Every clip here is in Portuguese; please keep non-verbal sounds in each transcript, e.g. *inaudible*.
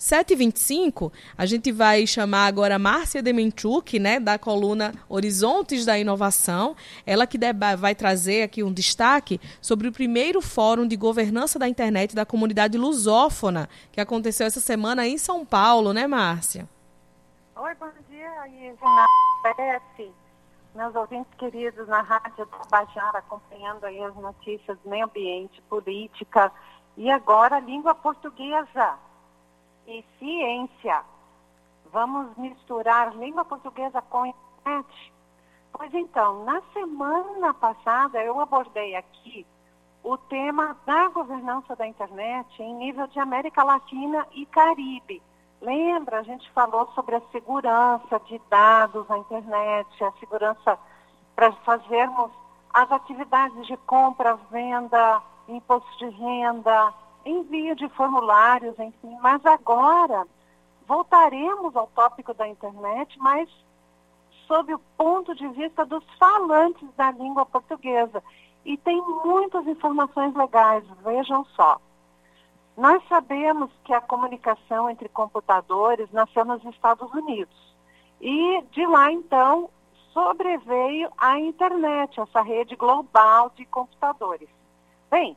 7h25, a gente vai chamar agora a Márcia Demenchuk, né, da coluna Horizontes da Inovação. Ela que vai trazer aqui um destaque sobre o primeiro Fórum de Governança da Internet da Comunidade Lusófona, que aconteceu essa semana em São Paulo, né, Márcia? Oi, bom dia, Pérez, meus ouvintes queridos na Rádio Tabajara, acompanhando aí as notícias meio ambiente, política e agora língua portuguesa e ciência. Vamos misturar língua portuguesa com internet? Pois então, na semana passada eu abordei aqui o tema da governança da internet em nível de América Latina e Caribe. Lembra, a gente falou sobre a segurança de dados na internet, a segurança para fazermos as atividades de compra, venda, imposto de renda, envio de formulários, enfim. Mas agora voltaremos ao tópico da internet, mas sob o ponto de vista dos falantes da língua portuguesa. E tem muitas informações legais, vejam só. Nós sabemos que a comunicação entre computadores nasceu nos Estados Unidos. E de lá, então, sobreveio a internet, essa rede global de computadores. Bem,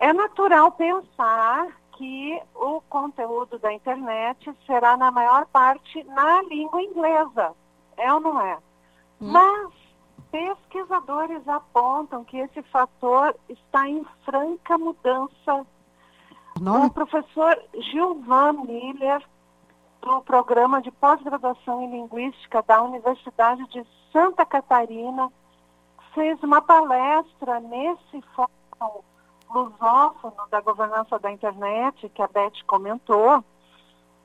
é natural pensar que o conteúdo da internet será, na maior parte, na língua inglesa. É ou não é? Hum. Mas pesquisadores apontam que esse fator está em franca mudança. Não. O professor Gilvan Miller, do programa de pós-graduação em linguística da Universidade de Santa Catarina, fez uma palestra nesse fórum lusófono da governança da internet, que a Beth comentou,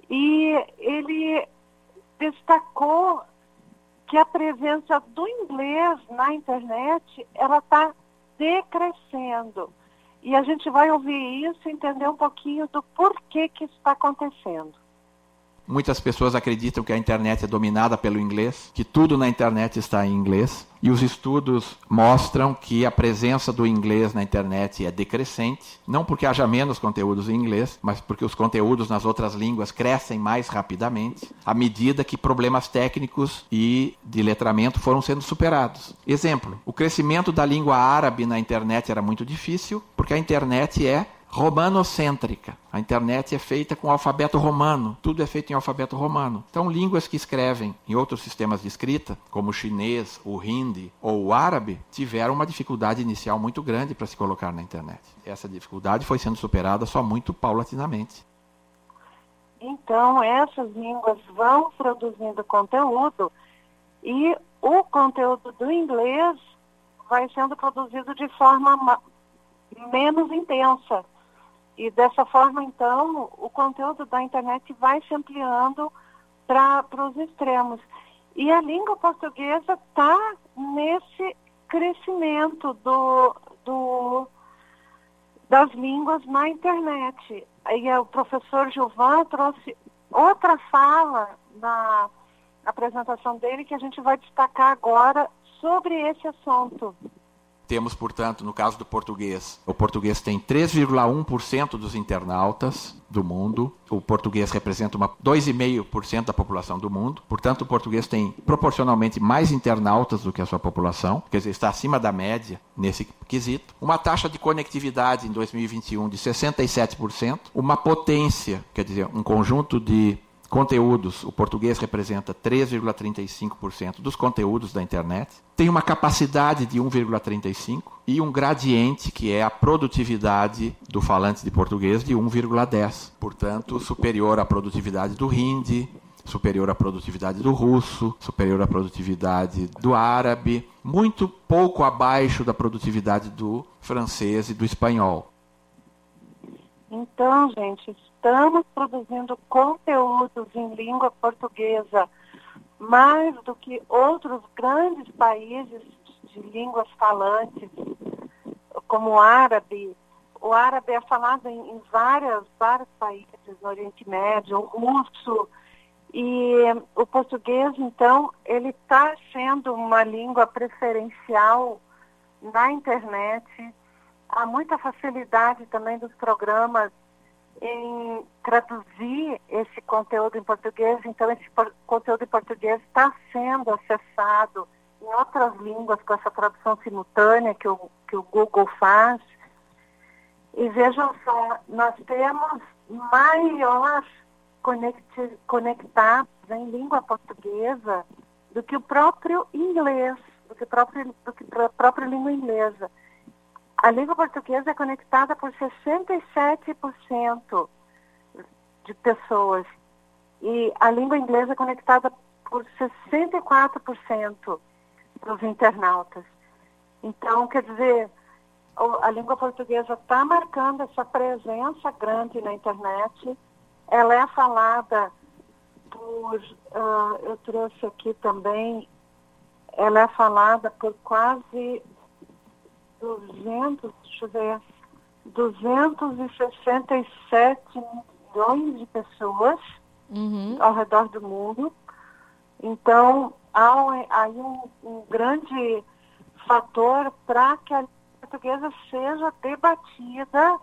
e ele destacou que a presença do inglês na internet ela está decrescendo. E a gente vai ouvir isso e entender um pouquinho do porquê que isso está acontecendo. Muitas pessoas acreditam que a internet é dominada pelo inglês, que tudo na internet está em inglês, e os estudos mostram que a presença do inglês na internet é decrescente, não porque haja menos conteúdos em inglês, mas porque os conteúdos nas outras línguas crescem mais rapidamente, à medida que problemas técnicos e de letramento foram sendo superados. Exemplo: o crescimento da língua árabe na internet era muito difícil, porque a internet é romanocêntrica. A internet é feita com alfabeto romano, tudo é feito em alfabeto romano. Então, línguas que escrevem em outros sistemas de escrita, como o chinês, o hindi ou o árabe, tiveram uma dificuldade inicial muito grande para se colocar na internet. Essa dificuldade foi sendo superada só muito paulatinamente. Então, essas línguas vão produzindo conteúdo e o conteúdo do inglês vai sendo produzido de forma menos intensa. E dessa forma, então, o conteúdo da internet vai se ampliando para os extremos. E a língua portuguesa está nesse crescimento do, do, das línguas na internet. E o professor Gilvan trouxe outra fala na apresentação dele que a gente vai destacar agora sobre esse assunto. Temos, portanto, no caso do português, o português tem 3,1% dos internautas do mundo. O português representa 2,5% da população do mundo. Portanto, o português tem proporcionalmente mais internautas do que a sua população, quer dizer, está acima da média nesse quesito. Uma taxa de conectividade em 2021 de 67%, uma potência, quer dizer, um conjunto de Conteúdos, o português representa 3,35% dos conteúdos da internet. Tem uma capacidade de 1,35 e um gradiente que é a produtividade do falante de português de 1,10. Portanto, superior à produtividade do hindi, superior à produtividade do russo, superior à produtividade do árabe, muito pouco abaixo da produtividade do francês e do espanhol. Então, gente, estamos produzindo conteúdos em língua portuguesa mais do que outros grandes países de línguas falantes, como o árabe. O árabe é falado em, em várias, vários países no Oriente Médio, o russo. E o português, então, ele está sendo uma língua preferencial na internet há muita facilidade também dos programas em traduzir esse conteúdo em português. Então, esse conteúdo em português está sendo acessado em outras línguas com essa tradução simultânea que o, que o Google faz. E vejam só, nós temos maior conecti, conectados em língua portuguesa do que o próprio inglês, do que, próprio, do que a própria língua inglesa. A língua portuguesa é conectada por 67% de pessoas e a língua inglesa é conectada por 64% dos internautas. Então, quer dizer, a língua portuguesa está marcando essa presença grande na internet. Ela é falada por, uh, eu trouxe aqui também, ela é falada por quase 200, deixa eu ver, 267 milhões de pessoas uhum. ao redor do mundo. Então, há aí um, um grande fator para que a portuguesa seja debatida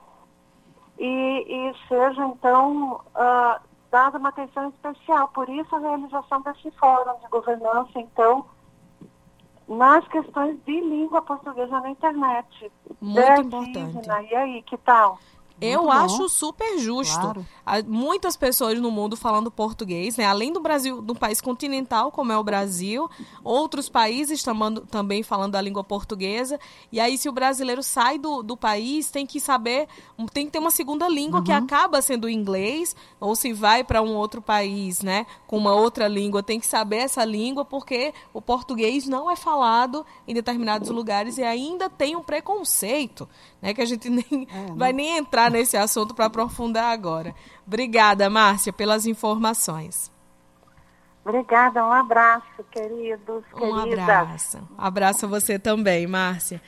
e, e seja, então, uh, dada uma atenção especial. Por isso, a realização desse fórum de governança, então, nas questões de língua portuguesa na internet. Muito importante. E aí, que tal? Eu Muito acho bom. super justo. Claro. Há muitas pessoas no mundo falando português, né? Além do Brasil, do país continental, como é o Brasil, outros países tamando, também falando a língua portuguesa. E aí, se o brasileiro sai do, do país, tem que saber, tem que ter uma segunda língua uhum. que acaba sendo o inglês, ou se vai para um outro país, né? Com uma outra língua, tem que saber essa língua, porque o português não é falado em determinados lugares e ainda tem um preconceito, né? Que a gente *laughs* nem é, vai nem entrar nesse assunto para aprofundar agora. Obrigada, Márcia, pelas informações. Obrigada, um abraço, queridos, Um abraço. Abraço a você também, Márcia.